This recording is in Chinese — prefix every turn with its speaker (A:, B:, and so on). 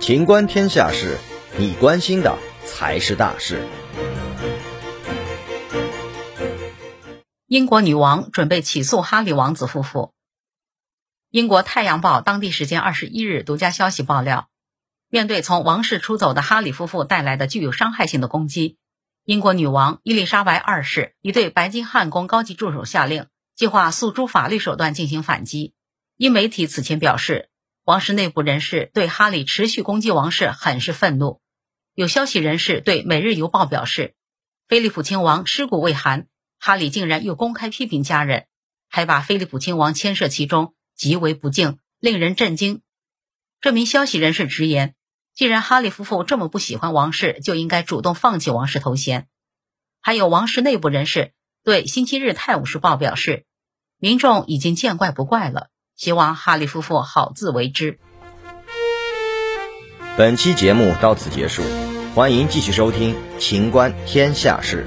A: 情观天下事，你关心的才是大事。
B: 英国女王准备起诉哈里王子夫妇。英国《太阳报》当地时间二十一日独家消息爆料，面对从王室出走的哈里夫妇带来的具有伤害性的攻击，英国女王伊丽莎白二世已对白金汉宫高级助手下令，计划诉诸法律手段进行反击。英媒体此前表示，王室内部人士对哈里持续攻击王室很是愤怒。有消息人士对《每日邮报》表示，菲利普亲王尸骨未寒，哈里竟然又公开批评家人，还把菲利普亲王牵涉其中。极为不敬，令人震惊。这名消息人士直言，既然哈利夫妇这么不喜欢王室，就应该主动放弃王室头衔。还有王室内部人士对《星期日泰晤士报》表示，民众已经见怪不怪了，希望哈利夫妇好自为之。
A: 本期节目到此结束，欢迎继续收听《秦观天下事》。